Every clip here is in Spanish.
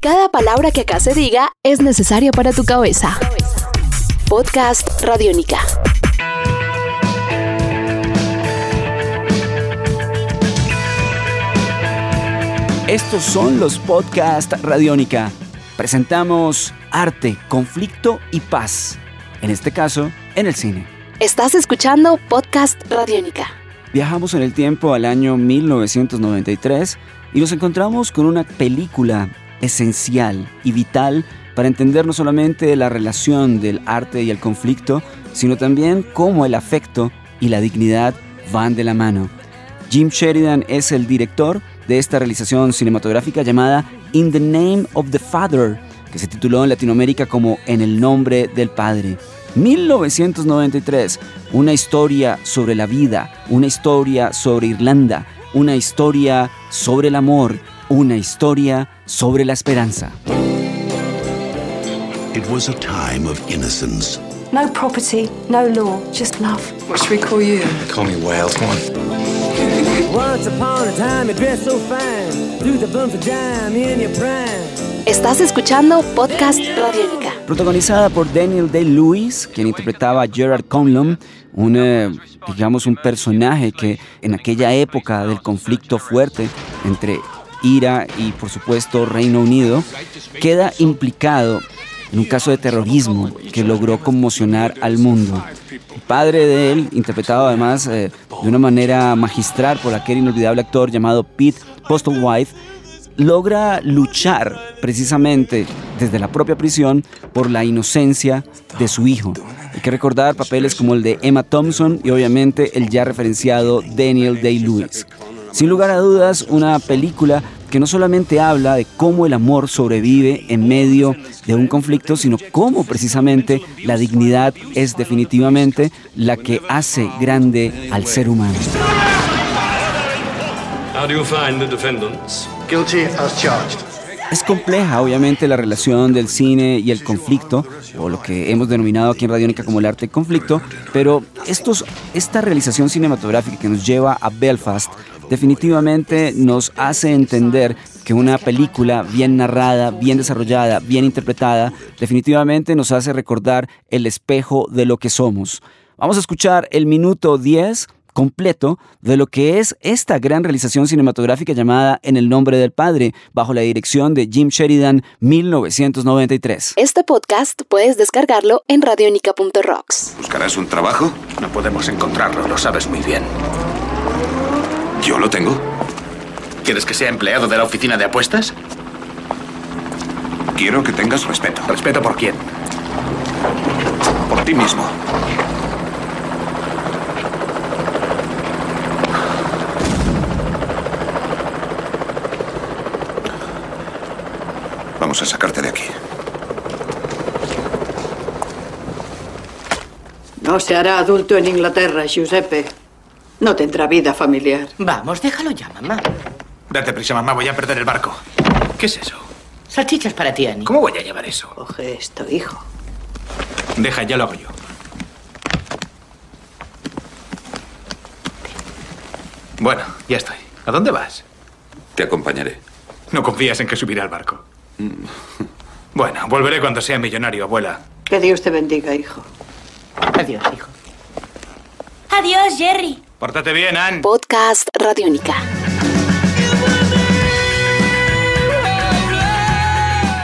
Cada palabra que acá se diga es necesaria para tu cabeza. Podcast Radiónica. Estos son los Podcast Radiónica. Presentamos arte, conflicto y paz. En este caso, en el cine. Estás escuchando Podcast Radiónica. Viajamos en el tiempo al año 1993 y nos encontramos con una película esencial y vital para entender no solamente la relación del arte y el conflicto, sino también cómo el afecto y la dignidad van de la mano. Jim Sheridan es el director de esta realización cinematográfica llamada In the Name of the Father, que se tituló en Latinoamérica como En el nombre del Padre. 1993, una historia sobre la vida, una historia sobre Irlanda, una historia sobre el amor, una historia sobre la esperanza. It was a time of innocence. No property, no law, just love. What should we call you? Call me Wales. Come on. Once upon a time, you dressed so fine. Through the bumps of dime in your prime. Estás escuchando Podcast Radiónica. Protagonizada por Daniel Day-Lewis, quien interpretaba a Gerard Conlon, un, eh, digamos, un personaje que en aquella época del conflicto fuerte entre Ira y, por supuesto, Reino Unido, queda implicado en un caso de terrorismo que logró conmocionar al mundo. El padre de él, interpretado además eh, de una manera magistral por aquel inolvidable actor llamado Pete Postlethwaite, logra luchar precisamente desde la propia prisión por la inocencia de su hijo. Hay que recordar papeles como el de Emma Thompson y obviamente el ya referenciado Daniel Day-Lewis. Sin lugar a dudas, una película que no solamente habla de cómo el amor sobrevive en medio de un conflicto, sino cómo precisamente la dignidad es definitivamente la que hace grande al ser humano. Es compleja, obviamente, la relación del cine y el conflicto, o lo que hemos denominado aquí en Radiónica como el arte del conflicto, pero estos, esta realización cinematográfica que nos lleva a Belfast definitivamente nos hace entender que una película bien narrada, bien desarrollada, bien interpretada, definitivamente nos hace recordar el espejo de lo que somos. Vamos a escuchar el minuto 10 completo de lo que es esta gran realización cinematográfica llamada En el nombre del Padre, bajo la dirección de Jim Sheridan 1993. Este podcast puedes descargarlo en radionica.rocks. ¿Buscarás un trabajo? No podemos encontrarlo, lo sabes muy bien. Yo lo tengo. ¿Quieres que sea empleado de la oficina de apuestas? Quiero que tengas respeto. ¿Respeto por quién? Por ti mismo. Vamos a sacarte de aquí. No se hará adulto en Inglaterra, Giuseppe. No tendrá vida familiar. Vamos, déjalo ya, mamá. Date prisa, mamá, voy a perder el barco. ¿Qué es eso? Salchichas para ti, Annie. ¿Cómo voy a llevar eso? Coge esto, hijo. Deja, ya lo hago yo. Bueno, ya estoy. ¿A dónde vas? Te acompañaré. No confías en que subiré al barco. Bueno, volveré cuando sea millonario, abuela. Que Dios te bendiga, hijo. Adiós, hijo. Adiós, Jerry. Pórtate bien, Ann. Podcast Radiónica.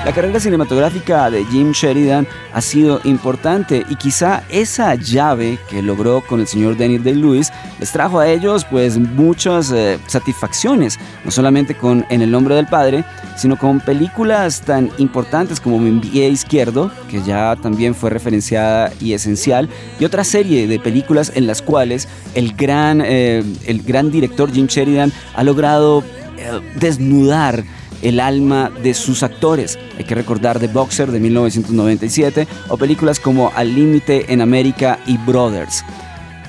La carrera cinematográfica de Jim Sheridan ha sido importante y quizá esa llave que logró con el señor Daniel Day-Lewis les trajo a ellos pues muchas eh, satisfacciones, no solamente con En el nombre del padre, sino con películas tan importantes como Mi pie izquierdo, que ya también fue referenciada y esencial, y otra serie de películas en las cuales el gran, eh, el gran director Jim Sheridan ha logrado eh, desnudar el alma de sus actores. Hay que recordar The Boxer de 1997 o películas como Al Límite en América y Brothers.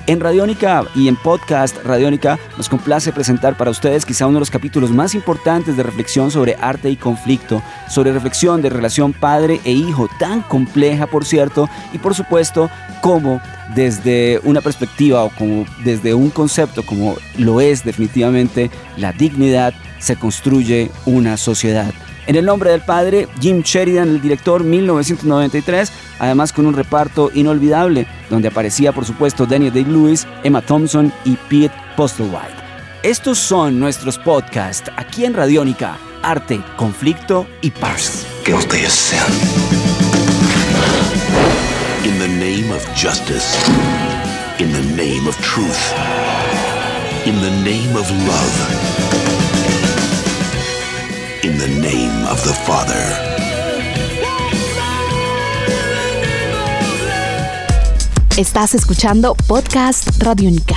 En Radiónica y en Podcast Radiónica nos complace presentar para ustedes quizá uno de los capítulos más importantes de reflexión sobre arte y conflicto, sobre reflexión de relación padre e hijo, tan compleja por cierto, y por supuesto cómo desde una perspectiva o como desde un concepto como lo es definitivamente la dignidad, se construye una sociedad. En el nombre del padre, Jim Sheridan, el director, 1993, además con un reparto inolvidable, donde aparecía por supuesto Daniel Day-Lewis, Emma Thompson y Pete Postlewhite. Estos son nuestros podcasts aquí en Radiónica, Arte, Conflicto y Paz. Guilty as sin. In the name of justice, in the name of truth, in the name of love, in the name of the Father. Estás escuchando Podcast Radiónica.